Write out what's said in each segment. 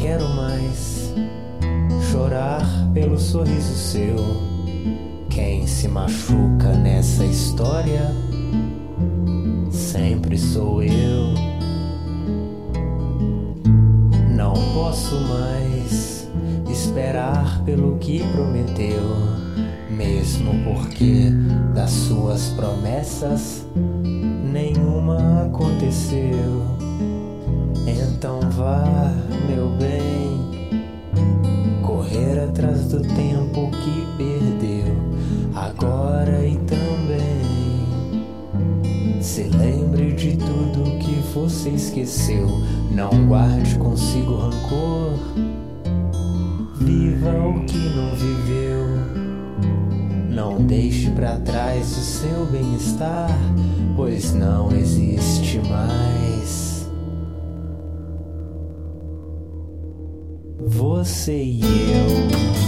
Quero mais chorar pelo sorriso seu. Quem se machuca nessa história sempre sou eu. Não posso mais esperar pelo que prometeu, mesmo porque das suas promessas nenhuma aconteceu. Você esqueceu, não guarde consigo rancor. Viva o que não viveu. Não deixe para trás o seu bem-estar, pois não existe mais. Você e eu.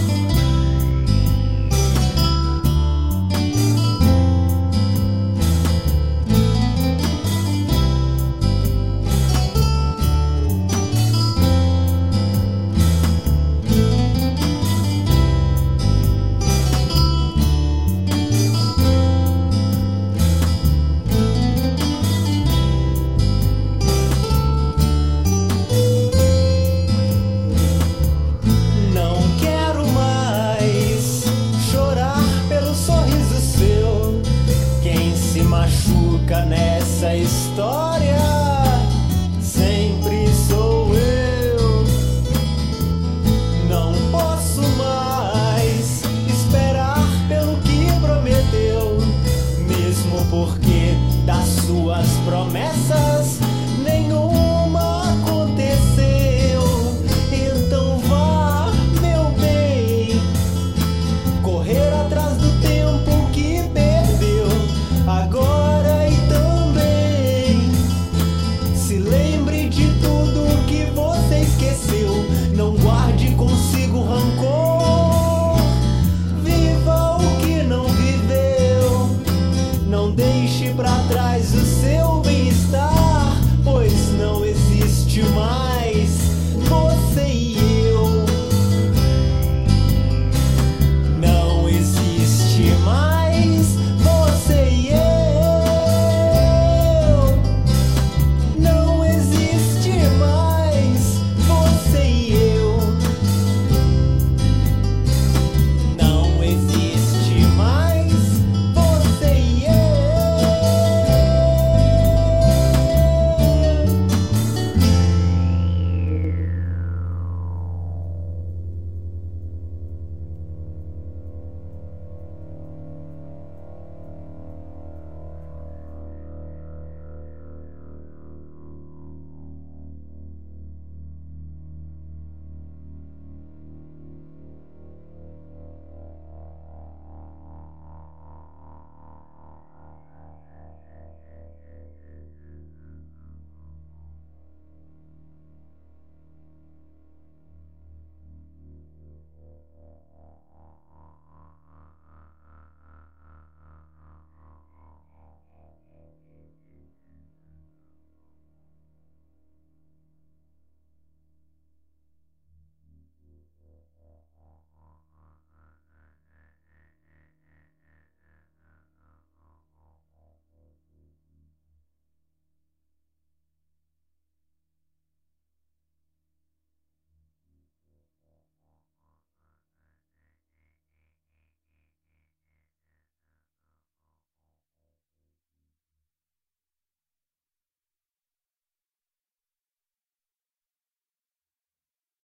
Machuca nessa história sempre sou eu. Não posso mais esperar pelo que prometeu, mesmo porque das suas promessas